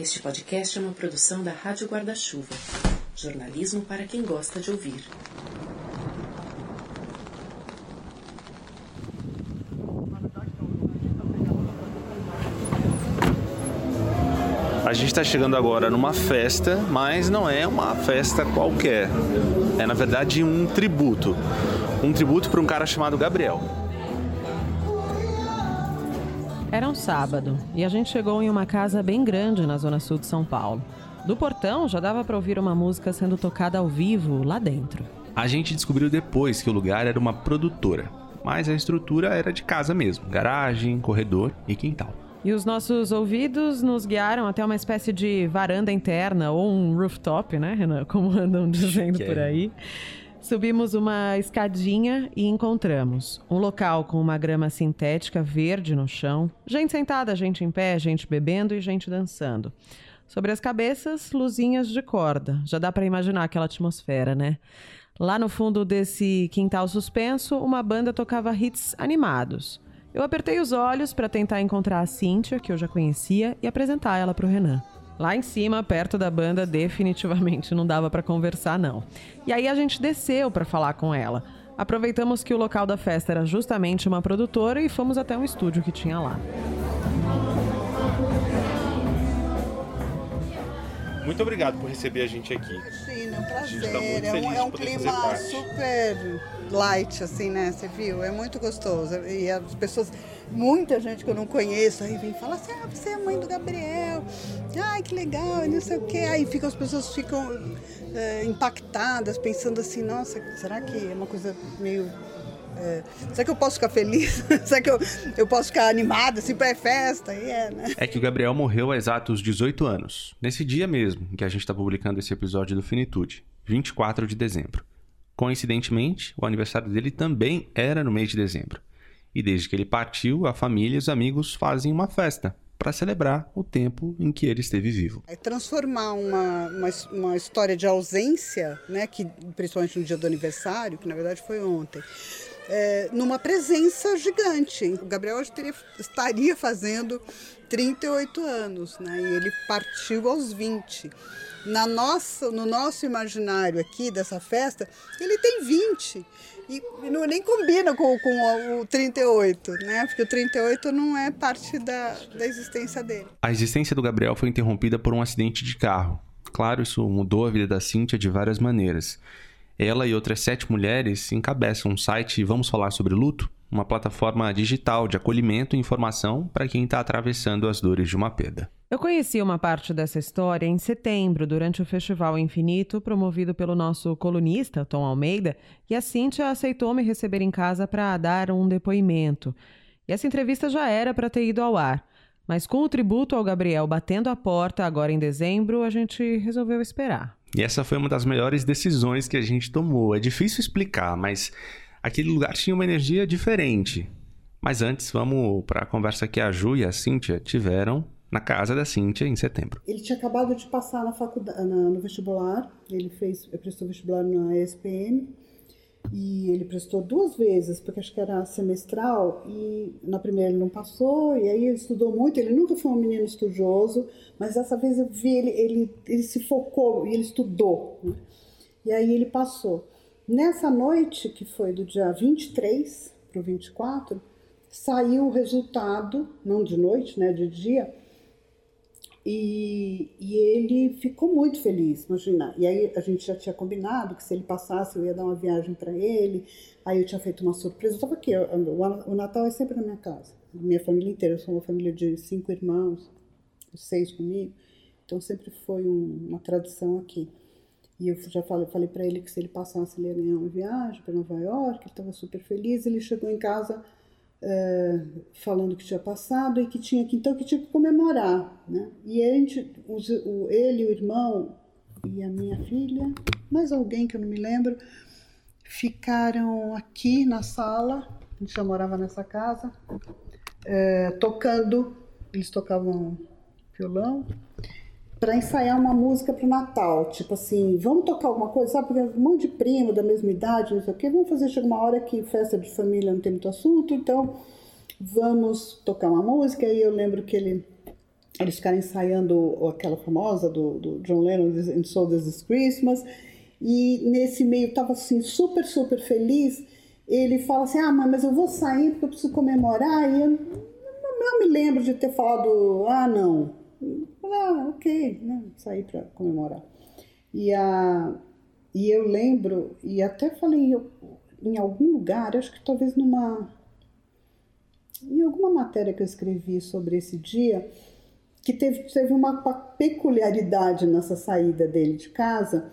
Este podcast é uma produção da Rádio Guarda-Chuva. Jornalismo para quem gosta de ouvir. A gente está chegando agora numa festa, mas não é uma festa qualquer. É na verdade um tributo. Um tributo para um cara chamado Gabriel. Era um sábado e a gente chegou em uma casa bem grande na zona sul de São Paulo. Do portão já dava para ouvir uma música sendo tocada ao vivo lá dentro. A gente descobriu depois que o lugar era uma produtora, mas a estrutura era de casa mesmo: garagem, corredor e quintal. E os nossos ouvidos nos guiaram até uma espécie de varanda interna ou um rooftop, né, Renan? Como andam dizendo por aí. Subimos uma escadinha e encontramos um local com uma grama sintética verde no chão, gente sentada, gente em pé, gente bebendo e gente dançando. Sobre as cabeças, luzinhas de corda. Já dá para imaginar aquela atmosfera, né? Lá no fundo desse quintal suspenso, uma banda tocava hits animados. Eu apertei os olhos para tentar encontrar a Cíntia, que eu já conhecia, e apresentar ela para o Renan. Lá em cima, perto da banda, definitivamente não dava para conversar não. E aí a gente desceu para falar com ela. Aproveitamos que o local da festa era justamente uma produtora e fomos até um estúdio que tinha lá. Muito obrigado por receber a gente aqui. Imagina, é um prazer. tá muito é um, feliz é um poder clima super light, assim, né? Você viu? É muito gostoso. E as pessoas, muita gente que eu não conheço, aí vem falar assim: ah, você é mãe do Gabriel. Ai, que legal, e não sei o quê. Aí ficam, as pessoas ficam eh, impactadas, pensando assim: nossa, será que é uma coisa meio. Eh, será que eu posso ficar feliz? será que eu, eu posso ficar animada assim pra festa? E é, né? É que o Gabriel morreu há exatos 18 anos, nesse dia mesmo em que a gente está publicando esse episódio do Finitude, 24 de dezembro. Coincidentemente, o aniversário dele também era no mês de dezembro. E desde que ele partiu, a família e os amigos fazem uma festa para celebrar o tempo em que ele esteve vivo. É transformar uma, uma, uma história de ausência, né, que, principalmente no dia do aniversário, que na verdade foi ontem, é, numa presença gigante. O Gabriel hoje teria, estaria fazendo 38 anos, né, e ele partiu aos 20. Na nossa, no nosso imaginário aqui dessa festa, ele tem 20. E não, nem combina com, com o, o 38, né? Porque o 38 não é parte da, da existência dele. A existência do Gabriel foi interrompida por um acidente de carro. Claro, isso mudou a vida da Cíntia de várias maneiras. Ela e outras sete mulheres encabeçam um site Vamos Falar Sobre Luto, uma plataforma digital de acolhimento e informação para quem está atravessando as dores de uma perda. Eu conheci uma parte dessa história em setembro, durante o Festival Infinito, promovido pelo nosso colunista, Tom Almeida, e a Cíntia aceitou me receber em casa para dar um depoimento. E essa entrevista já era para ter ido ao ar. Mas com o tributo ao Gabriel batendo a porta agora em dezembro, a gente resolveu esperar. E essa foi uma das melhores decisões que a gente tomou. É difícil explicar, mas aquele lugar tinha uma energia diferente. Mas antes, vamos para a conversa que a Ju e a Cíntia tiveram na casa da Cíntia em setembro. Ele tinha acabado de passar na faculdade, na- no vestibular. Ele fez, prestou vestibular na ESPM e ele prestou duas vezes, porque acho que era semestral e na primeira ele não passou e aí ele estudou muito. Ele nunca foi um menino estudioso, mas dessa vez eu vi ele, ele, ele se focou e ele estudou. né? E aí ele passou. Nessa noite, que foi do dia 23 para o 24, saiu o resultado, não de noite, né, de dia, e, e ele ficou muito feliz, imagina. E aí a gente já tinha combinado que se ele passasse eu ia dar uma viagem para ele. Aí eu tinha feito uma surpresa. Eu estava aqui, eu- o, o Natal é sempre na minha casa, minha família inteira. Eu sou uma família de cinco irmãos, seis comigo. Então sempre foi um- uma tradição aqui. E eu já falei, falei para ele que se ele passasse ele ia ganhar uma viagem para Nova York. Ele estava super feliz. Ele chegou em casa é, falando que tinha passado e que tinha que então que tinha que comemorar, né? E gente, os, o, ele, o irmão e a minha filha, mais alguém que eu não me lembro, ficaram aqui na sala. A gente já morava nessa casa, é, tocando. Eles tocavam violão para ensaiar uma música para o Natal, tipo assim, vamos tocar alguma coisa, sabe? Porque um monte de primo da mesma idade, não sei o quê, vamos fazer, chega uma hora que festa de família não tem muito assunto, então vamos tocar uma música. E eu lembro que ele eles ficaram ensaiando aquela famosa do, do John Lennon, And So This Is Christmas, e nesse meio estava assim super, super feliz. Ele fala assim: Ah, mas eu vou sair porque eu preciso comemorar. E eu não me lembro de ter falado: Ah, não. Ah, ok, né? sair para comemorar. E, a, e eu lembro, e até falei em, em algum lugar, acho que talvez numa. Em alguma matéria que eu escrevi sobre esse dia, que teve, teve uma peculiaridade nessa saída dele de casa,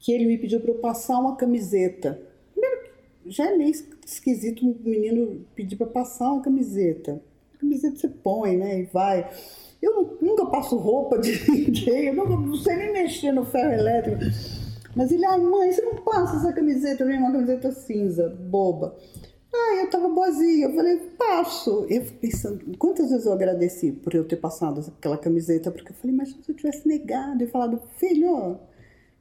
que ele me pediu para eu passar uma camiseta. Primeiro, já é meio esquisito um menino pedir para passar uma camiseta. A camiseta você põe, né, e vai. Eu nunca passo roupa de ninguém, eu nunca, não sei nem mexer no ferro elétrico. Mas ele, ai mãe, você não passa essa camiseta, vem uma camiseta cinza, boba. Ah, eu tava boazinha. Eu falei, passo. Eu pensando, quantas vezes eu agradeci por eu ter passado aquela camiseta, porque eu falei, mas se eu tivesse negado e falado, filho,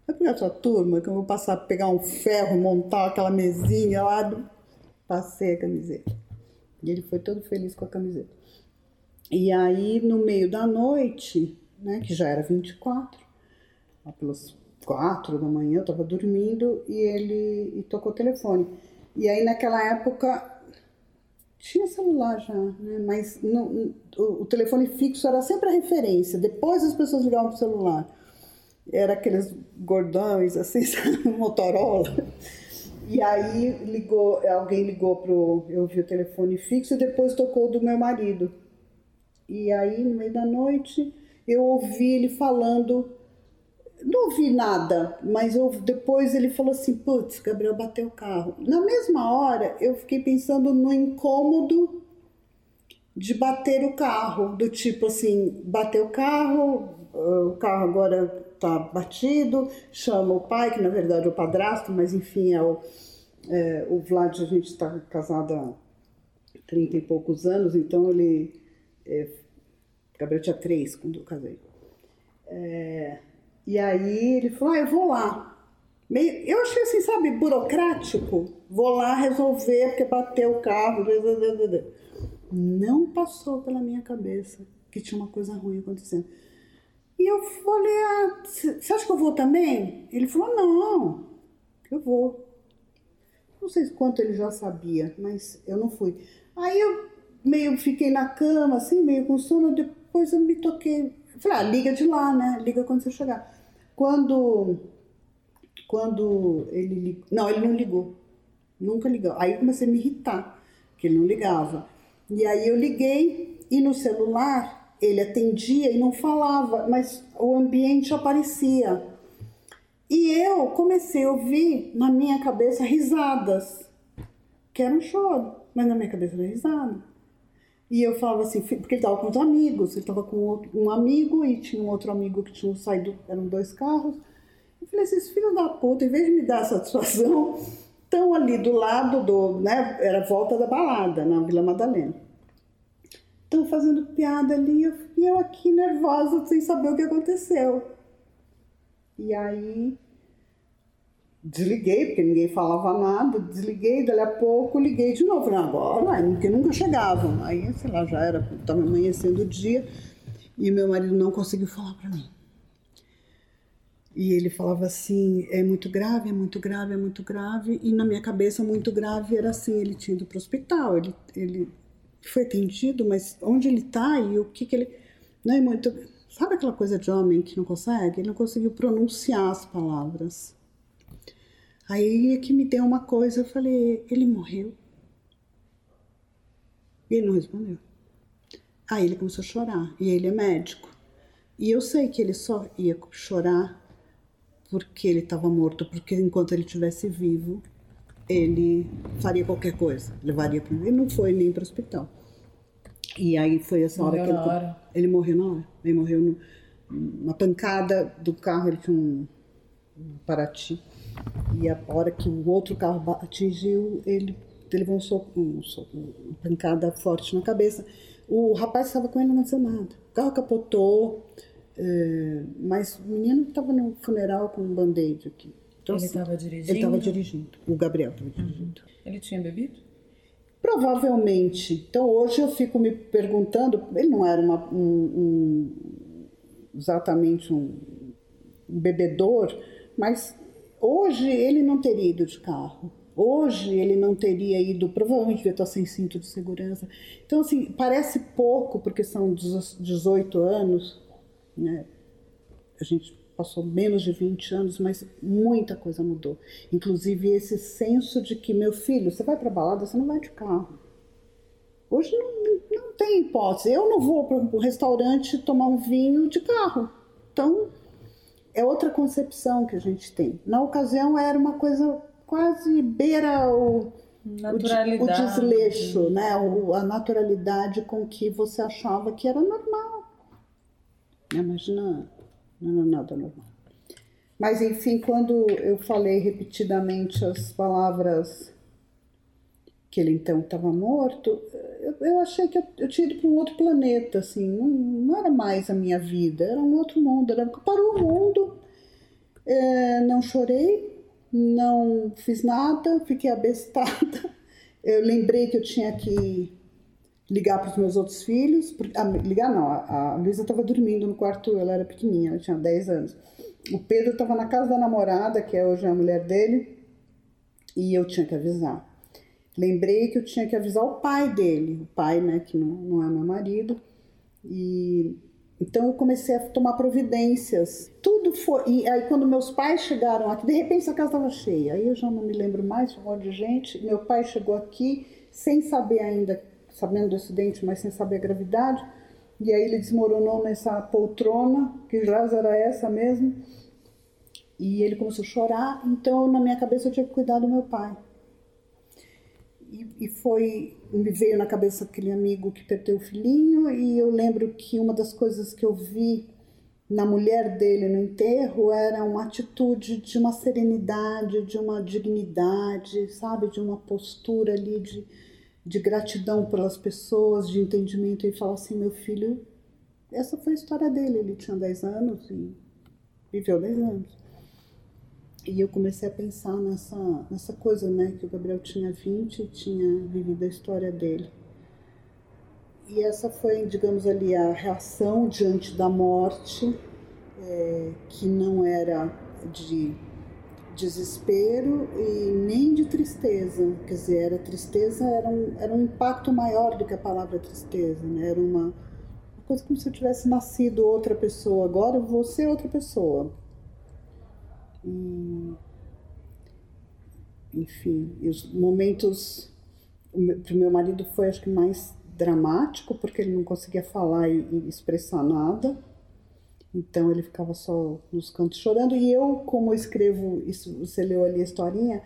vai pegar a sua turma, que eu vou passar, pegar um ferro, montar aquela mesinha lá. Passei a camiseta. E ele foi todo feliz com a camiseta. E aí, no meio da noite, né, que já era 24, lá pelas quatro da manhã, eu tava dormindo, e ele e tocou o telefone. E aí naquela época tinha celular já, né? mas não, o, o, telefone fixo era sempre a referência. Depois as pessoas ligavam para o celular. Era aqueles gordões, assim, Motorola. E aí ligou, alguém ligou pro. Eu vi o telefone fixo e depois tocou do meu marido. E aí, no meio da noite, eu ouvi ele falando não ouvi nada, mas eu, depois ele falou assim: putz, Gabriel bateu o carro. Na mesma hora, eu fiquei pensando no incômodo de bater o carro, do tipo assim: bateu o carro, o carro agora tá batido, chama o pai, que na verdade é o padrasto, mas enfim, é o, é, o Vlad, a gente está casado há 30 e poucos anos, então ele. É, Gabriel tinha três quando eu casei. É, e aí ele falou: ah, eu vou lá. Meio, eu achei assim, sabe, burocrático. Vou lá resolver porque bateu o carro. Não passou pela minha cabeça que tinha uma coisa ruim acontecendo. E eu falei: ah, você acha que eu vou também? Ele falou: não, eu vou. Não sei quanto ele já sabia, mas eu não fui. Aí eu meio fiquei na cama, assim, meio com sono, depois eu me toquei. Falei, ah, liga de lá, né? Liga quando você chegar. Quando, quando ele ligou, não, ele não ligou, nunca ligou. Aí eu comecei a me irritar, que ele não ligava. E aí eu liguei e no celular ele atendia e não falava, mas o ambiente aparecia. E eu comecei a ouvir na minha cabeça risadas, que era um choro, mas na minha cabeça era risada. E eu falava assim, porque ele estava com os amigos, ele estava com um amigo e tinha um outro amigo que tinha saído, eram dois carros. Eu falei, esses filhos da puta, em vez de me dar satisfação, estão ali do lado do, né, era volta da balada, na Vila Madalena. Estão fazendo piada ali e eu aqui nervosa, sem saber o que aconteceu. E aí Desliguei, porque ninguém falava nada, desliguei, dali a pouco liguei de novo. Falei, agora, porque nunca chegavam. Aí, sei lá, já era, estava amanhecendo o dia e meu marido não conseguiu falar para mim. E ele falava assim: é muito grave, é muito grave, é muito grave. E na minha cabeça, muito grave era assim: ele tinha ido para o hospital, ele, ele foi atendido, mas onde ele está e o que, que ele. Não é muito. Sabe aquela coisa de homem que não consegue? Ele não conseguiu pronunciar as palavras. Aí é que me deu uma coisa, eu falei, ele morreu? E ele não respondeu. Aí ele começou a chorar, e ele é médico. E eu sei que ele só ia chorar porque ele estava morto, porque enquanto ele estivesse vivo, ele faria qualquer coisa, levaria para ele não foi nem para o hospital. E aí foi essa hora morreu que ele, hora. ele morreu na hora. Ele morreu no, uma pancada do carro, ele tinha um, um Paraty e a hora que o outro carro atingiu, ele, levou um soco, um soco, uma pancada forte na cabeça. O rapaz estava com ele, nada. O carro capotou, é, mas o menino estava no funeral com um band-aid aqui. Então, ele estava dirigindo? Ele estava dirigindo. O Gabriel estava dirigindo. Ele tinha bebido? Provavelmente. Então hoje eu fico me perguntando, ele não era uma, um, um, exatamente um, um bebedor, mas hoje ele não teria ido de carro. Hoje ele não teria ido, provavelmente devia estar sem cinto de segurança. Então, assim, parece pouco, porque são 18 anos, né? A gente passou menos de 20 anos, mas muita coisa mudou. Inclusive esse senso de que, meu filho, você vai para balada, você não vai de carro. Hoje não, não tem hipótese. Eu não vou para um restaurante tomar um vinho de carro. Então, é outra concepção que a gente tem. Na ocasião era uma coisa quase beira o, o, o desleixo, né? O, a naturalidade com que você achava que era normal. Imagina não era nada normal. Mas, enfim, quando eu falei repetidamente as palavras que ele então estava morto, eu, eu, achei que eu, eu tinha ido para um outro planeta, assim, não, não, era mais a minha vida, era um outro mundo, era, parou o mundo, é, não chorei, não fiz nada, fiquei abestada, eu lembrei que eu tinha que ligar para os meus outros filhos. Ah, ligar não, a, a Luísa estava dormindo no quarto, ela era pequenininha, ela tinha 10 anos. O Pedro estava na casa da namorada, que é hoje a mulher dele, e eu tinha que avisar. Lembrei que eu tinha que avisar o pai dele, o pai, né, que não, não é meu marido, e então eu comecei a tomar providências. Tudo foi. E aí, quando meus pais chegaram aqui, de repente a casa estava cheia. Aí eu já não me lembro mais, um monte de gente. Meu pai chegou aqui sem saber ainda sabendo do acidente, mas sem saber a gravidade. E aí ele desmoronou nessa poltrona, que já era essa mesmo. E ele começou a chorar, então na minha cabeça eu tinha que cuidar do meu pai. E, e foi, me veio na cabeça aquele amigo que perdeu o filhinho, e eu lembro que uma das coisas que eu vi na mulher dele no enterro era uma atitude de uma serenidade, de uma dignidade, sabe, de uma postura ali de de gratidão pelas pessoas, de entendimento, e fala assim: meu filho, essa foi a história dele. Ele tinha 10 anos e viveu 10 anos. E eu comecei a pensar nessa, nessa coisa, né? Que o Gabriel tinha 20 e tinha vivido a história dele. E essa foi, digamos ali, a reação diante da morte, é, que não era de desespero e nem de tristeza. Quer dizer, era tristeza, era um, era um impacto maior do que a palavra tristeza, né? Era uma, uma coisa como se eu tivesse nascido outra pessoa. Agora eu vou ser outra pessoa. Enfim, os momentos para o meu marido foi acho que mais dramático porque ele não conseguia falar e, e expressar nada então ele ficava só nos cantos chorando. E eu, como escrevo, isso você leu ali a historinha,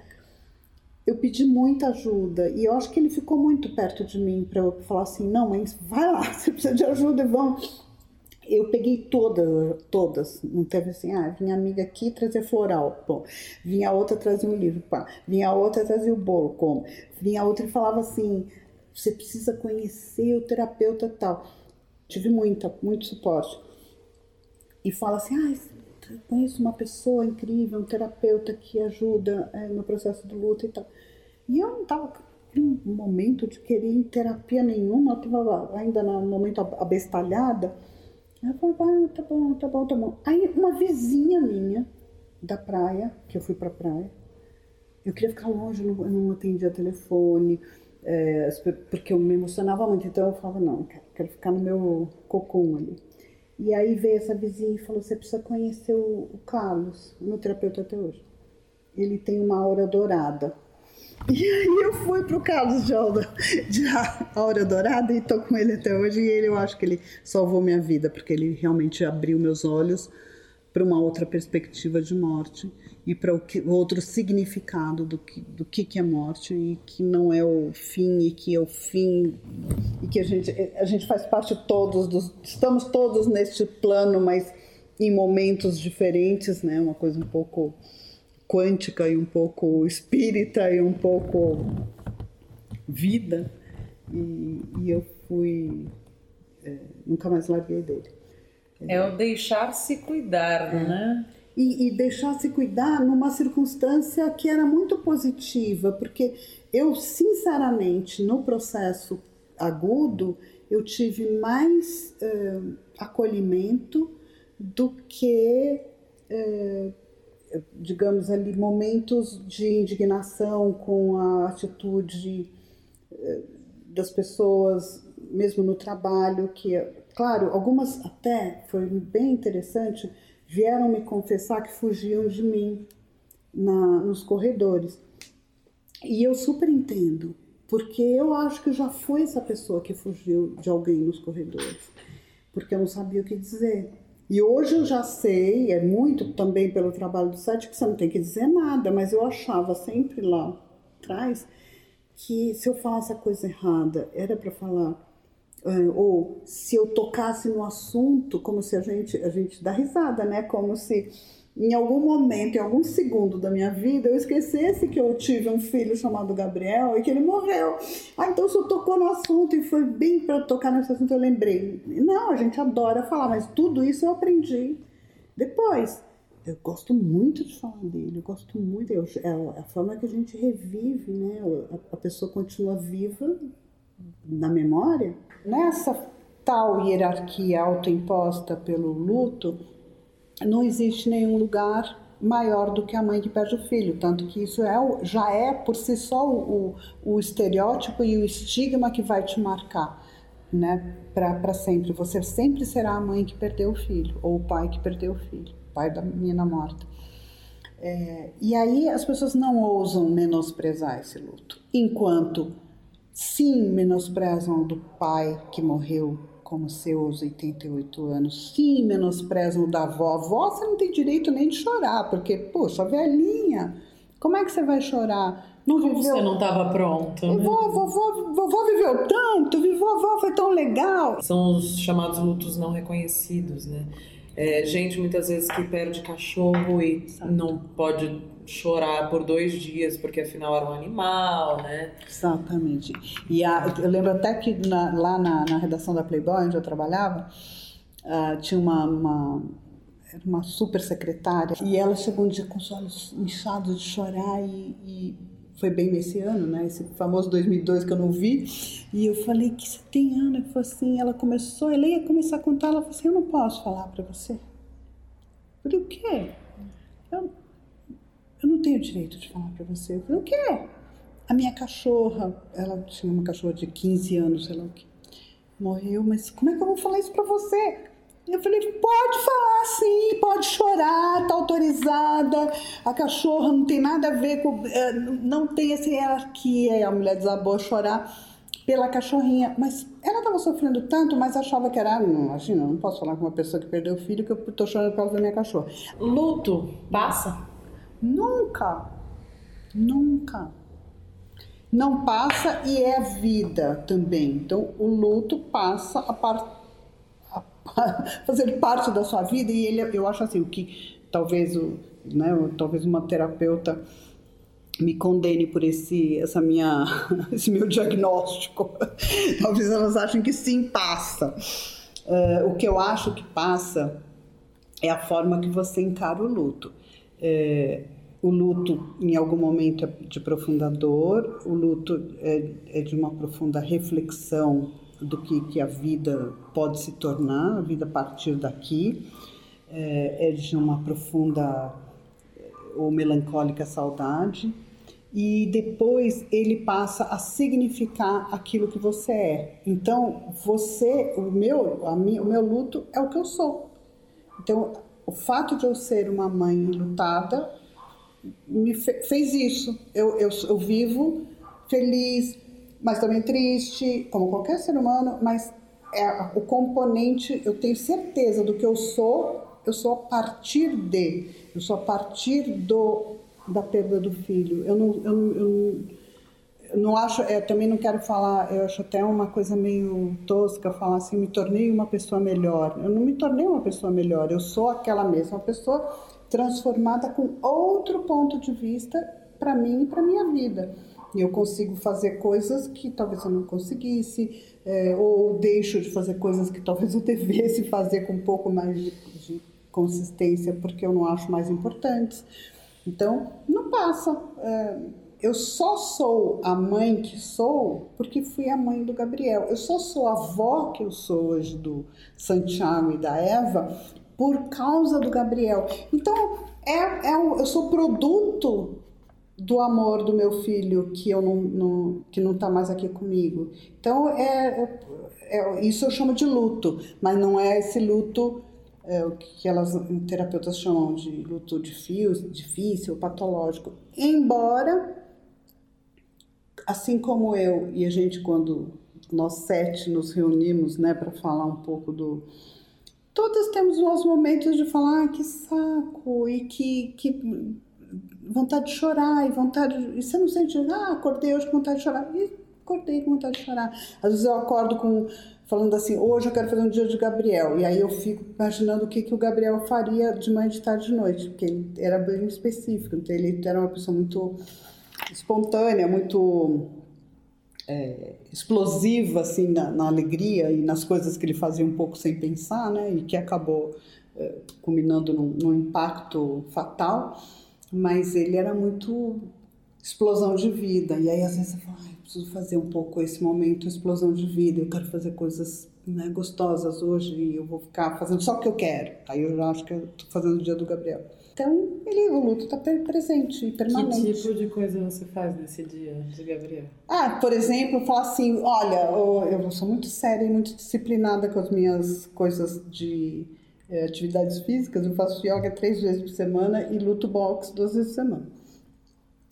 eu pedi muita ajuda. E eu acho que ele ficou muito perto de mim para eu falar assim: não, mas vai lá, você precisa de ajuda e vamos. Eu peguei todas, todas. Não teve assim, ah, vinha amiga aqui trazer floral, bom. Vinha outra trazer um livro, pá. Vinha outra trazer o bolo, como. Vinha outra e falava assim: você precisa conhecer o terapeuta tal. Tive muita, muito suporte e fala assim, ah, conheço uma pessoa incrível, um terapeuta que ajuda é, no processo do luto e tal. E eu não estava em um momento de querer terapia nenhuma, eu estava ainda no momento abestalhada. Eu falei, ah, tá bom, tá bom, tá bom. Aí uma vizinha minha da praia, que eu fui pra praia, eu queria ficar longe, eu não, não atendia telefone, é, porque eu me emocionava muito, então eu falava, não, quero, quero ficar no meu cocum ali. E aí veio essa vizinha e falou: você precisa conhecer o, o Carlos, meu terapeuta até hoje. Ele tem uma aura dourada. E aí eu fui pro Carlos de aura, de aura dourada e tô com ele até hoje. E ele, eu acho que ele salvou minha vida, porque ele realmente abriu meus olhos para uma outra perspectiva de morte e para o outro significado do que, do que, que é morte e que não é o fim e que é o fim e que a gente, a gente faz parte todos dos, estamos todos neste plano, mas em momentos diferentes, né? Uma coisa um pouco quântica e um pouco espírita e um pouco vida e, e eu fui é, nunca mais larguei dele. É o deixar-se cuidar, é. né? e, e deixar se cuidar numa circunstância que era muito positiva, porque eu, sinceramente, no processo agudo, eu tive mais uh, acolhimento do que, uh, digamos ali, momentos de indignação com a atitude uh, das pessoas, mesmo no trabalho, que, claro, algumas até, foi bem interessante, vieram me confessar que fugiam de mim na, nos corredores. E eu super entendo, porque eu acho que já fui essa pessoa que fugiu de alguém nos corredores, porque eu não sabia o que dizer. E hoje eu já sei, é muito também pelo trabalho do site, que você não tem que dizer nada, mas eu achava sempre lá atrás que se eu falasse a coisa errada, era para falar. Eh, ou se eu tocasse no assunto, como se a gente, a gente dá risada, né? Como se em algum momento, em algum segundo da minha vida, eu esquecesse que eu tive um filho chamado Gabriel e que ele morreu. Ah, então você tocou no assunto e foi bem para tocar nesse assunto, eu lembrei. Não, a gente adora falar, mas tudo isso eu aprendi depois. Eu gosto muito de falar dele, eu gosto muito, eu, é a forma que a gente revive, né? A, a pessoa continua viva na memória. Nessa tal hierarquia autoimposta pelo luto, não existe nenhum lugar maior do que a mãe que perde o filho, tanto que isso é, já é por si só o, o estereótipo e o estigma que vai te marcar, né, para sempre. Você sempre será a mãe que perdeu o filho ou o pai que perdeu o filho, pai da menina morta. É, e aí as pessoas não ousam menosprezar esse luto, enquanto sim menosprezam do pai que morreu como seus 88 anos, sim, menosprezam o da avó. Avó, você não tem direito nem de chorar, porque, poxa, velhinha, como é que você vai chorar? Não como viveu... você não estava pronto? Né? Vovó, vovó, vovó viveu tanto, vovó foi tão legal. São os chamados lutos não reconhecidos, né? É, gente muitas vezes que perde cachorro e não pode chorar por dois dias porque afinal era um animal, né? Exatamente. E a, eu lembro até que na, lá na, na, redação da Playboy, onde eu trabalhava, uh, tinha uma, uma, uma super secretária e ela chegou um dia com os olhos inchados de chorar e, e foi bem nesse ano, né? Esse famoso 2002 que eu não vi. E eu falei, que você tem, Ana? Que foi assim, ela começou, ela ia começar a contar, ela falou assim, eu não posso falar para você. O quê? Eu, eu não tenho direito de falar para você. Eu falei, o quê? A minha cachorra, ela tinha uma cachorra de 15 anos, sei lá o que, morreu, mas como é que eu vou falar isso para você? Eu falei, pode falar sim, pode chorar, tá autorizada. A cachorra não tem nada a ver com. Eh, não tem essa hierarquia. E a mulher desabou a chorar pela cachorrinha. Mas ela estava sofrendo tanto, mas achava que era. Não, imagina, não posso falar com uma pessoa que perdeu o filho que eu tô chorando por causa da minha cachorra. Luto passa? Nunca. Nunca. Não passa e é vida também. Então, o luto passa a, par, a, fazer parte da sua vida e ele, eu acho assim, o que talvez, o, né, talvez uma terapeuta me condene por esse, essa minha, esse meu diagnóstico. talvez elas achem que sim, passa. Uh, o que eu acho que passa é a forma que você encara o luto. É, o luto, em algum momento, é de profunda dor, o luto é, é de uma profunda reflexão do que, que a vida pode se tornar, a vida a partir daqui, é, é de uma profunda ou melancólica saudade, e depois ele passa a significar aquilo que você é. Então, você, o meu, a minha, o meu luto é o que eu sou. Então, o fato de eu ser uma mãe lutada me fez isso. Eu, eu, eu vivo feliz, mas também triste, como qualquer ser humano, mas é o componente, eu tenho certeza do que eu sou, eu sou a partir de, eu sou a partir do da perda do filho. Eu não, eu, eu, não acho, eu também não quero falar, eu acho até uma coisa meio tosca falar assim, me tornei uma pessoa melhor. Eu não me tornei uma pessoa melhor, eu sou aquela mesma pessoa transformada com outro ponto de vista para mim e para minha vida. E eu consigo fazer coisas que talvez eu não conseguisse, é, ou deixo de fazer coisas que talvez eu devesse fazer com um pouco mais de, de consistência, porque eu não acho mais importantes. Então, não passa. É, eu só sou a mãe que sou porque fui a mãe do Gabriel. Eu só sou a avó que eu sou hoje do Santiago e da Eva por causa do Gabriel. Então, é, é, eu sou produto do amor do meu filho que eu não, não que não está mais aqui comigo. Então é, é, é, isso eu chamo de luto, mas não é esse luto é, o que elas terapeutas chamam de luto difícil, difícil, patológico. Embora assim como eu e a gente quando nós sete nos reunimos, né, para falar um pouco do todas temos os momentos de falar ah, que saco e que, que vontade de chorar e vontade. De, e você não sente, ah, acordei hoje com vontade de chorar. E acordei com vontade de chorar. Às vezes eu acordo com falando assim, hoje eu quero fazer um dia de Gabriel. E aí eu fico imaginando o que, que o Gabriel faria de manhã, de tarde, de noite, porque ele era bem específico. Então ele era uma pessoa muito espontânea, muito é, explosiva assim na, na, alegria e nas coisas que ele fazia um pouco sem pensar, né? E que acabou é, culminando num, num impacto fatal mas ele era muito explosão de vida. E aí às vezes eu falo, ai, preciso fazer um pouco esse momento explosão de vida. Eu quero fazer coisas né, gostosas hoje e eu vou ficar fazendo só o que eu quero. Aí eu já acho que tô fazendo o dia do Gabriel. Então, ele, o luto está presente e permanente. Que tipo de coisa você faz nesse dia de Gabriel? Ah, por exemplo, falar assim, olha, eu sou muito séria e muito disciplinada com as minhas coisas de é, atividades físicas, eu faço yoga três vezes por semana e luto boxe duas vezes por semana.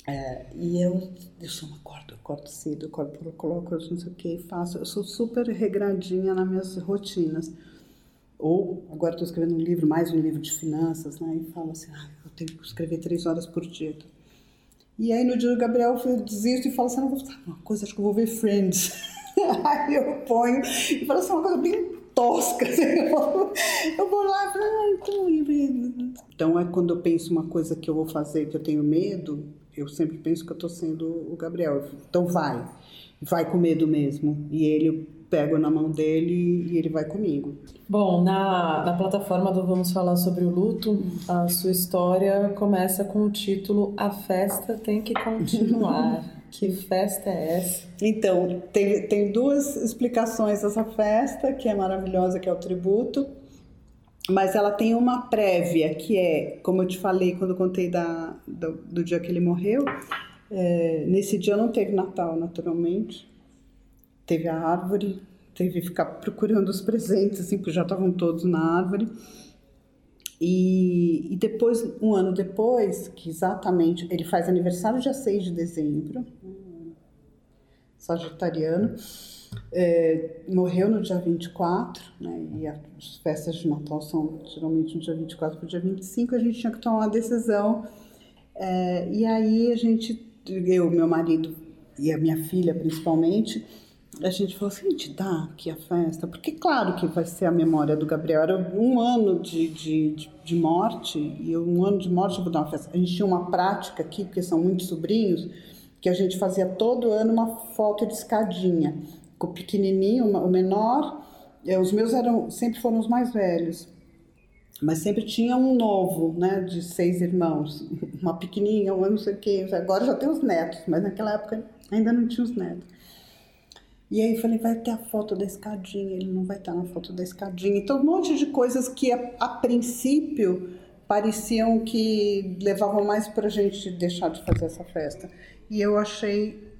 É, e eu, eu uma acordo, acordo cedo, acordo, coloco não sei o que, faço. Eu sou super regradinha nas minhas rotinas. Ou, agora estou escrevendo um livro, mais um livro de finanças, né? E falo assim, ah, eu tenho que escrever três horas por dia. E aí no dia do Gabriel eu desisto e falo assim, não vou fazer uma coisa, acho que eu vou ver Friends. aí eu ponho e falo assim, uma coisa bem tosca. Eu vou lá e falo, ah, então... então é quando eu penso uma coisa que eu vou fazer que eu tenho medo, eu sempre penso que eu estou sendo o Gabriel. Então vai, vai com medo mesmo. E ele pego na mão dele e ele vai comigo. Bom, na, na plataforma do Vamos Falar sobre o Luto, a sua história começa com o título A Festa Tem que Continuar. Que festa é essa? Então, tem, tem duas explicações dessa festa, que é maravilhosa, que é o tributo. Mas ela tem uma prévia, que é, como eu te falei quando eu contei da, do, do dia que ele morreu, é, nesse dia não teve Natal, naturalmente. Teve a árvore, teve que ficar procurando os presentes, assim, porque já estavam todos na árvore. E, e, depois, um ano depois, que exatamente, ele faz aniversário dia 6 de dezembro, sagitariano, é, morreu no dia 24, né, e as festas de Natal são geralmente no dia 24 para o dia 25, a gente tinha que tomar uma decisão, é, e aí a gente, eu, meu marido e a minha filha principalmente, a gente falou assim, te dá aqui a festa, porque claro que vai ser a memória do Gabriel, era um ano de, de, de morte, e um ano de morte eu vou dar uma festa. A gente tinha uma prática aqui, porque são muitos sobrinhos, que a gente fazia todo ano uma foto de escadinha, com o pequenininho, o menor, é, os meus eram sempre foram os mais velhos, mas sempre tinha um novo, né, de seis irmãos, uma pequenininha, um não sei o quê, agora já tem os netos, mas naquela época ainda não tinha os netos. E aí eu falei, vai ter a foto da escadinha, ele não vai estar na foto da escadinha. Então, um monte de coisas que a, a princípio pareciam que levavam mais para a gente deixar de fazer essa festa. E eu achei,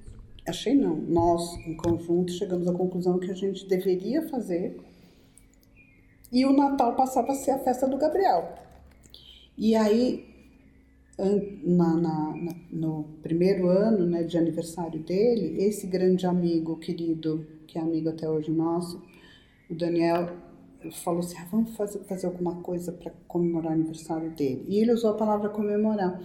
achei não, nós em conjunto chegamos à conclusão que a gente deveria fazer. E o Natal passava a ser a festa do Gabriel. E aí na, na, na, no primeiro ano né, de aniversário dele, esse grande amigo querido, que é amigo até hoje nosso, o Daniel, falou assim: ah, vamos fazer, fazer alguma coisa para comemorar o aniversário dele. E ele usou a palavra comemorar.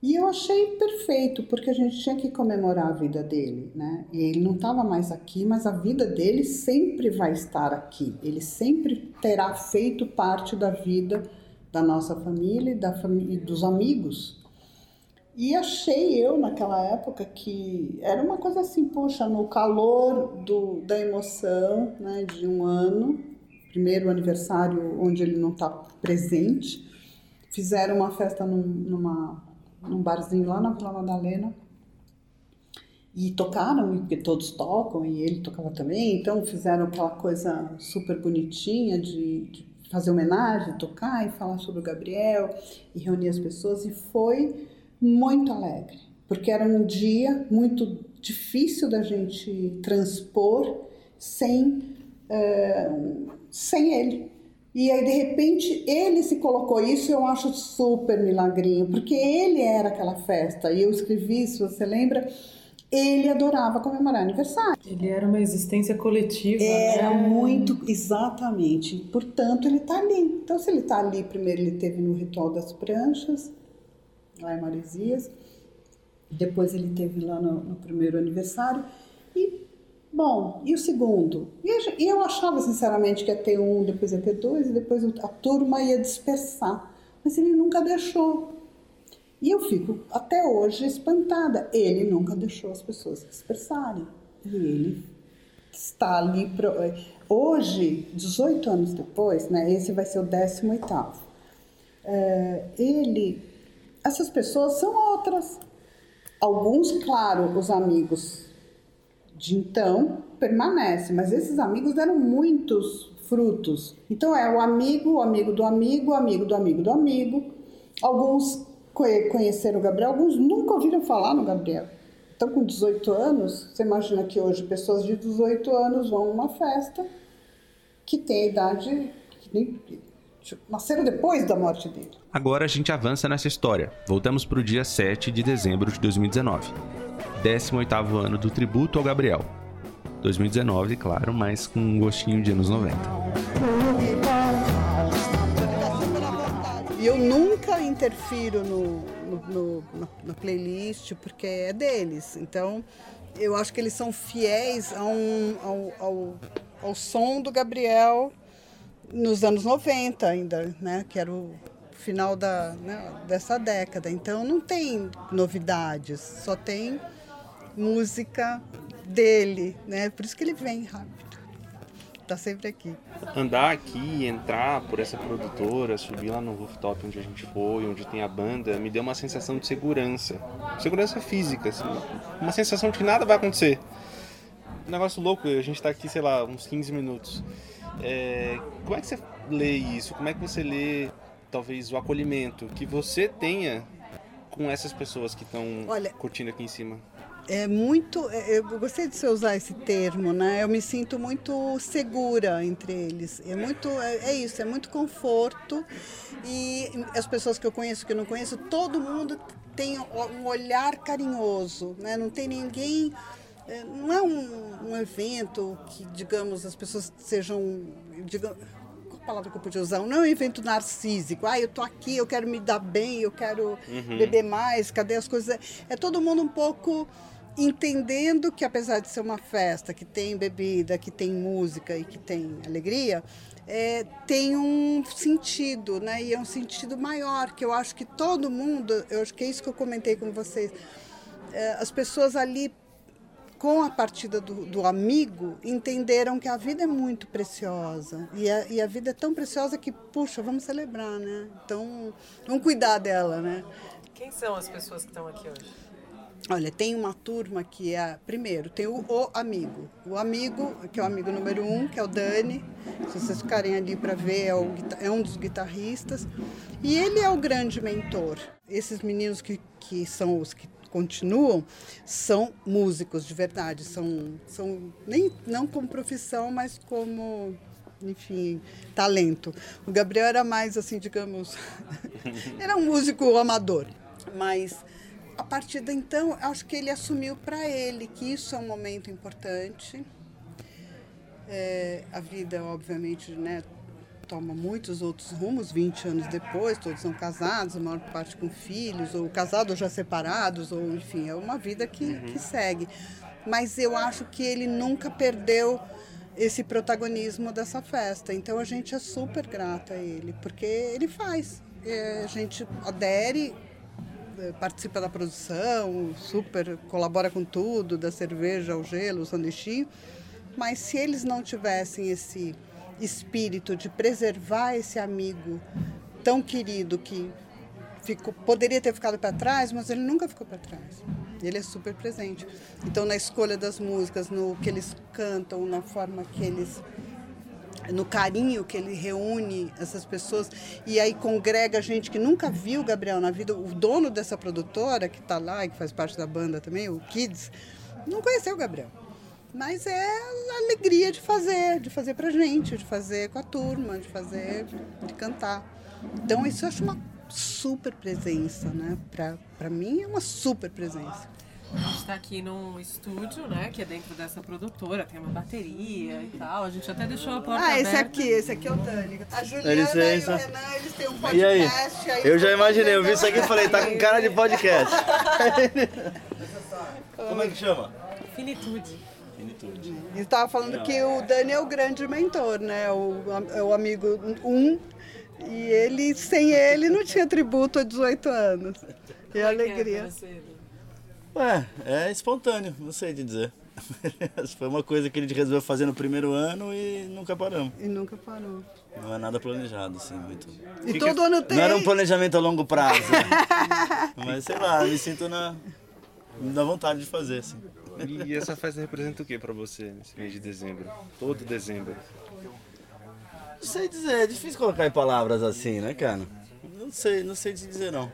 E eu achei perfeito, porque a gente tinha que comemorar a vida dele, né? Ele não estava mais aqui, mas a vida dele sempre vai estar aqui. Ele sempre terá feito parte da vida da nossa família e, da e dos amigos. E achei eu, naquela época, que era uma coisa assim, poxa, no calor do, da emoção né, de um ano, primeiro aniversário onde ele não está presente, fizeram uma festa num, numa, num barzinho lá na Vila Madalena, e tocaram, porque todos tocam, e ele tocava também, então fizeram aquela coisa super bonitinha de, de fazer homenagem, tocar e falar sobre o Gabriel e reunir as pessoas, e foi muito alegre, porque era um dia muito difícil da gente transpor sem, uh, sem ele. E aí, de repente, ele se colocou isso, eu acho super milagrinho, porque ele era aquela festa. E eu escrevi, se você lembra, ele adorava comemorar aniversário. Ele era uma existência coletiva. Era né? muito, exatamente. Portanto, ele está ali. Então, se ele está ali, primeiro ele teve no Ritual das Pranchas, lá em Maresias. Depois ele teve lá no, no primeiro aniversário. E, bom, e o segundo? E eu achava, sinceramente, que ia ter um, depois ia ter dois, e depois a turma ia dispersar. Mas ele nunca deixou. E eu fico até hoje espantada. Ele nunca deixou as pessoas se dispersarem. E ele está ali. Pro... Hoje, 18 anos depois, né, esse vai ser o 18. É, ele. Essas pessoas são outras. Alguns, claro, os amigos de então permanecem, mas esses amigos deram muitos frutos. Então é o amigo, o amigo do amigo, o amigo do amigo do amigo. Alguns conheceram o Gabriel, alguns nunca ouviram falar no Gabriel. Então, com 18 anos, você imagina que hoje pessoas de 18 anos vão numa festa que tem a idade que nasceram depois da morte dele. Agora a gente avança nessa história. Voltamos para o dia 7 de dezembro de 2019. 18º ano do tributo ao Gabriel. 2019, claro, mas com um gostinho de anos 90. Eu nunca interfiro no, no, no, na, na playlist, porque é deles. Então, eu acho que eles são fiéis a um, ao, ao, ao som do Gabriel nos anos 90 ainda, né? Que era o final da, né, dessa década. Então não tem novidades, só tem música dele, né? Por isso que ele vem rápido. Tá sempre aqui. Andar aqui, entrar por essa produtora, subir lá no rooftop onde a gente foi, onde tem a banda, me deu uma sensação de segurança. Segurança física, assim. Uma sensação de que nada vai acontecer. Um negócio louco, a gente tá aqui, sei lá, uns 15 minutos. É, como é que você lê isso? Como é que você lê, talvez, o acolhimento que você tenha com essas pessoas que estão curtindo aqui em cima? É muito. É, eu gostei de você usar esse termo, né? Eu me sinto muito segura entre eles. É muito, é, é, isso, é muito conforto e as pessoas que eu conheço, que eu não conheço, todo mundo tem um olhar carinhoso, né? Não tem ninguém. É, não é um, um evento que, digamos, as pessoas sejam, digamos, palavra que eu podia usar? Não é um evento narcísico. Ah, eu tô aqui, eu quero me dar bem, eu quero uhum. beber mais, cadê as coisas? É todo mundo um pouco entendendo que apesar de ser uma festa que tem bebida, que tem música e que tem alegria, é, tem um sentido, né? E é um sentido maior, que eu acho que todo mundo, eu acho que é isso que eu comentei com vocês, é, as pessoas ali com a partida do, do, amigo, entenderam que a vida é muito preciosa. E a, e a, vida é tão preciosa que, puxa, vamos celebrar, né? Então, vamos cuidar dela, né? Quem são as pessoas que estão aqui hoje? Olha, tem uma turma que é. Primeiro, tem o, o, amigo. O amigo, que é o amigo número um, que é o Dani. Se vocês ficarem ali para ver, é, o, é, um dos guitarristas. E ele é o grande mentor. Esses meninos que, que são os que continuam são músicos de verdade. São, são nem não como profissão, mas como enfim, talento. O Gabriel era mais assim, digamos, era um músico amador, mas a partir de então, acho que ele assumiu para ele que isso é um momento importante. É, a vida, obviamente, né, toma muitos outros rumos, 20 anos depois, todos são casados, a maior parte com filhos, ou casados ou já separados, ou enfim, é uma vida que, uhum. que segue. Mas eu acho que ele nunca perdeu esse protagonismo dessa festa. Então a gente é super grata a ele, porque ele faz. É, a gente adere, participa da produção, super colabora com tudo, da cerveja ao gelo, o sanduichinho. Mas se eles não tivessem esse espírito de preservar esse amigo tão querido que ficou, poderia ter ficado para trás, mas ele nunca ficou para trás. Ele é super presente. Então, na escolha das músicas, no que eles cantam, na forma que eles no carinho que ele reúne essas pessoas e aí congrega gente que nunca viu Gabriel na vida. O dono dessa produtora, que está lá e que faz parte da banda também, o Kids, não conheceu o Gabriel. Mas é a alegria de fazer, de fazer pra gente, de fazer com a turma, de fazer, de cantar. Então isso eu acho uma super presença, né? Pra, pra mim é uma super presença. A gente está aqui num estúdio, né? Que é dentro dessa produtora, tem uma bateria e tal. A gente até deixou a porta Ah, aberta. esse aqui, esse aqui é o Dani. A Juliana licença. e o Renan, eles têm um podcast. E aí? aí Eu já imaginei, eu vi isso aqui e falei, tá com cara de podcast. Como é que chama? Finitude. Finitude. Ele estava falando que o Dani é o grande mentor, né? O, é o amigo um. E ele, sem ele, não tinha tributo há 18 anos. E a alegria. Ué, é espontâneo, não sei te dizer. Foi uma coisa que ele resolveu fazer no primeiro ano e nunca paramos. E nunca parou. Não é nada planejado, assim, muito. E todo ano tem. Não era um planejamento a longo prazo. Mas sei lá, me sinto na. Me dá vontade de fazer, assim. E essa festa representa o que pra você nesse mês de dezembro? Todo dezembro. Não sei dizer, é difícil colocar em palavras assim, né, cara? Não sei, não sei te dizer não.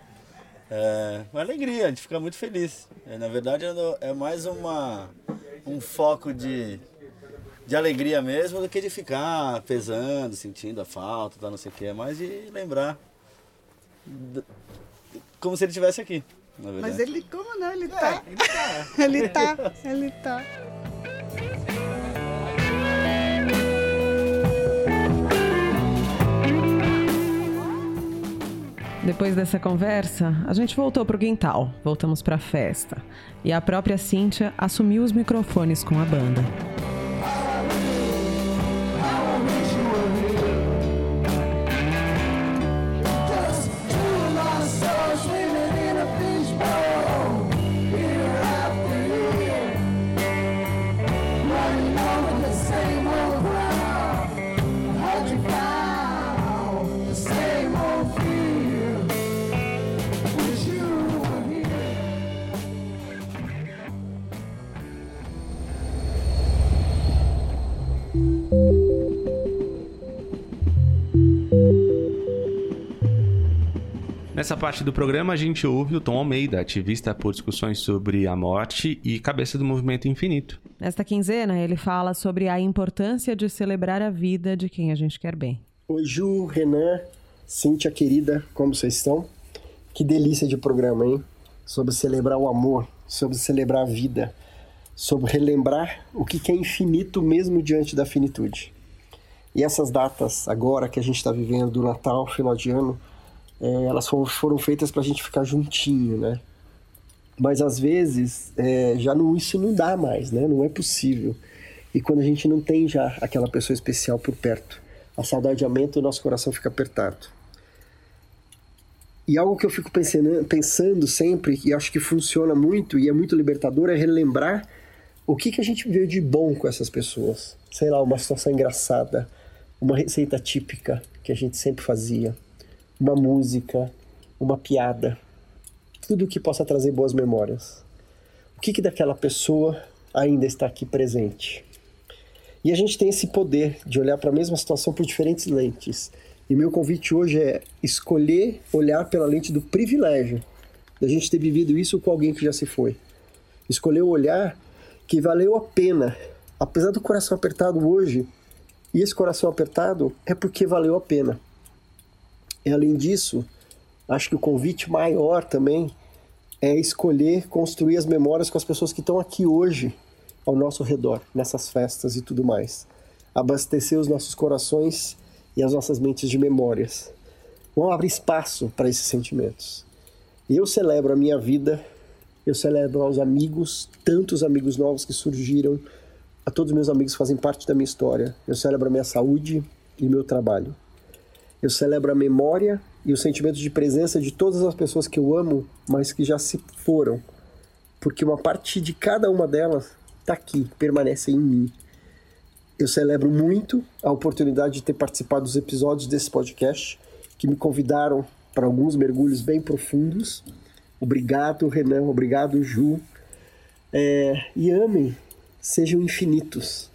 É uma alegria, a gente fica muito feliz. É, na verdade, é mais uma, um foco de, de alegria mesmo do que de ficar pesando, sentindo a falta, tal, não sei o que. É mais de lembrar. Como se ele estivesse aqui. Na verdade. Mas ele, como não? Ele tá. Ele tá. Ele tá. Depois dessa conversa, a gente voltou pro quintal, voltamos pra festa. E a própria Cíntia assumiu os microfones com a banda. Nessa parte do programa, a gente ouve o Tom Almeida, ativista por discussões sobre a morte e cabeça do movimento infinito. Nesta quinzena, ele fala sobre a importância de celebrar a vida de quem a gente quer bem. Oi, Ju, Renan, Cíntia querida, como vocês estão? Que delícia de programa, hein? Sobre celebrar o amor, sobre celebrar a vida, sobre relembrar o que é infinito mesmo diante da finitude. E essas datas, agora que a gente está vivendo do Natal, final de ano, é, elas foram, feitas para a gente ficar juntinho, né? Mas às vezes é, já não, isso não dá mais, né? Não é possível. E quando a gente não tem já aquela pessoa especial por perto, a saudade aumenta e o nosso coração fica apertado. E algo que eu fico pensando, pensando sempre, e acho que funciona muito e é muito libertador, é relembrar o que, que a gente viveu de bom com essas pessoas. Sei lá, uma situação engraçada, uma receita típica que a gente sempre fazia, uma música, uma piada, tudo que possa trazer boas memórias. O que, que daquela pessoa ainda está aqui presente? E a gente tem esse poder de olhar para a mesma situação por diferentes lentes. E meu convite hoje é escolher olhar pela lente do privilégio da gente ter vivido isso com alguém que já se foi. Escolher o olhar que valeu a pena, apesar do coração apertado hoje. E esse coração apertado é porque valeu a pena. E além disso, acho que o convite maior também é escolher construir as memórias com as pessoas que estão aqui hoje ao nosso redor, nessas festas e tudo mais. Abastecer os nossos corações e as nossas mentes de memórias. Vamos abrir espaço para esses sentimentos. Eu celebro a minha vida, eu celebro aos amigos, tantos amigos novos que surgiram, a todos os meus amigos fazem parte da minha história. Eu celebro a minha saúde e meu trabalho. Eu celebro a memória e o sentimento de presença de todas as pessoas que eu amo, mas que já se foram. Porque uma parte de cada uma delas está aqui, permanece em mim. Eu celebro muito a oportunidade de ter participado dos episódios desse podcast, que me convidaram para alguns mergulhos bem profundos. Obrigado, Renan. Obrigado, Ju. É, e amem, sejam infinitos.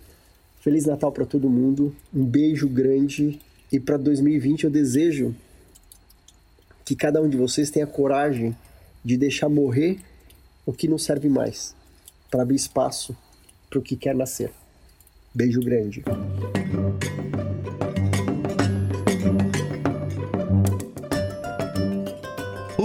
Feliz Natal para todo mundo. Um beijo grande. E para 2020 eu desejo que cada um de vocês tenha coragem de deixar morrer o que não serve mais, para abrir espaço para o que quer nascer. Beijo grande.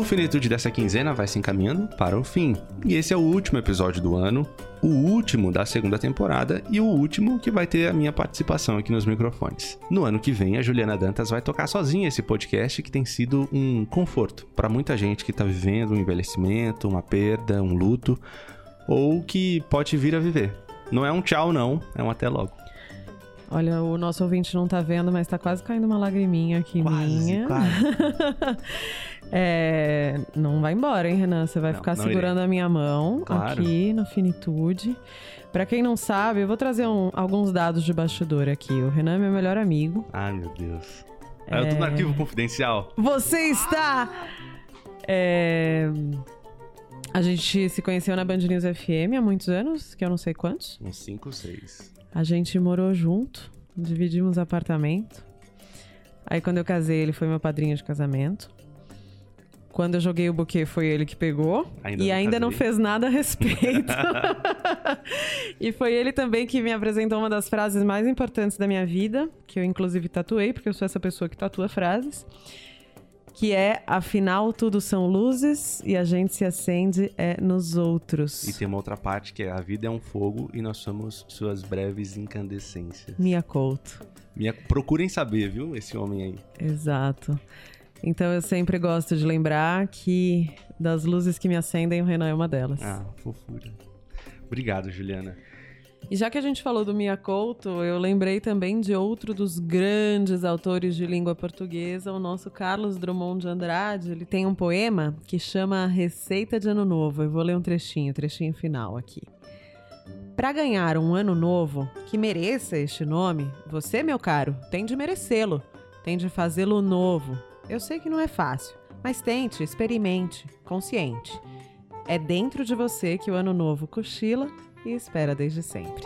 Finitude dessa quinzena vai se encaminhando para o fim. E esse é o último episódio do ano, o último da segunda temporada e o último que vai ter a minha participação aqui nos microfones. No ano que vem, a Juliana Dantas vai tocar sozinha esse podcast que tem sido um conforto para muita gente que está vivendo um envelhecimento, uma perda, um luto ou que pode vir a viver. Não é um tchau, não, é um até logo. Olha, o nosso ouvinte não tá vendo, mas tá quase caindo uma lagriminha aqui Quase, minha. quase. É, não vai embora, hein, Renan? Você vai Não, ficar não segurando a minha mão Claro. aqui no Finitude. Pra quem não sabe, eu vou trazer um- alguns dados de bastidor aqui. O Renan é meu melhor amigo. Ai, meu Deus. É... Eu tô no arquivo confidencial. Você está. É, A gente se conheceu na Band News FM há muitos anos, que eu não sei quantos. Uns 5, 6. A gente morou junto, dividimos apartamento. Aí quando eu casei, ele foi meu padrinho de casamento. Quando eu joguei o buquê, foi ele que pegou. Ainda e não ainda não casei. fez nada a respeito. e foi ele também que me apresentou uma das frases mais importantes da minha vida, que eu inclusive tatuei, porque eu sou essa pessoa que tatua frases. Que é, afinal, tudo são luzes e a gente se acende é nos outros. E tem uma outra parte que é a vida é um fogo e nós somos suas breves incandescências. Mia Couto. Minha... Procurem saber, viu, esse homem aí. Exato. Então eu sempre gosto de lembrar que das luzes que me acendem, o Renan é uma delas. Ah, fofura. Obrigado, Juliana. E já que a gente falou do Mia Couto, eu lembrei também de outro dos grandes autores de língua portuguesa, o nosso Carlos Drummond de Andrade. Ele tem um poema que chama Receita de Ano Novo. Eu vou ler um trechinho, trechinho final aqui. Para ganhar um ano novo que mereça este nome, você, meu caro, tem de merecê-lo, tem de fazê-lo novo. Eu sei que não é fácil, mas tente, experimente, consciente. É dentro de você que o ano novo cochila e espera desde sempre.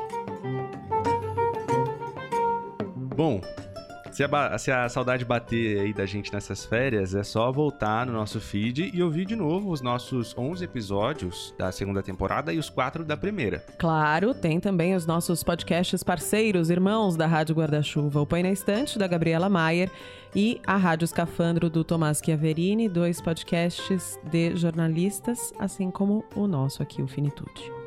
Bom, se a, se a saudade bater aí da gente nessas férias, é só voltar no nosso feed e ouvir de novo os nossos 11 episódios da segunda temporada e os 4 da primeira. Claro, tem também os nossos podcasts parceiros, irmãos da Rádio Guarda-Chuva, o Põe na Estante, da Gabriela Maier, e a Rádio Escafandro, do Tomás Chiaverini, dois podcasts de jornalistas, assim como o nosso aqui, o Finitude.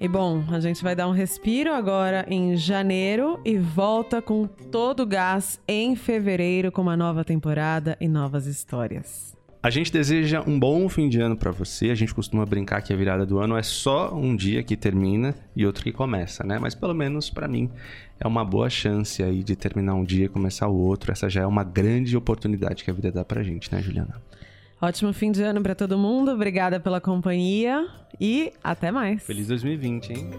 E bom, a gente vai dar um respiro agora em janeiro e volta com todo o gás em fevereiro com uma nova temporada e novas histórias. A gente deseja um bom fim de ano pra você. A gente costuma brincar que a virada do ano é só um dia que termina e outro que começa, né? Mas pelo menos pra mim é uma boa chance aí de terminar um dia e começar o outro. Essa já é uma grande oportunidade que a vida dá pra gente, né, Juliana? Ótimo fim de ano para todo mundo, obrigada pela companhia e até mais. Feliz 2020, hein?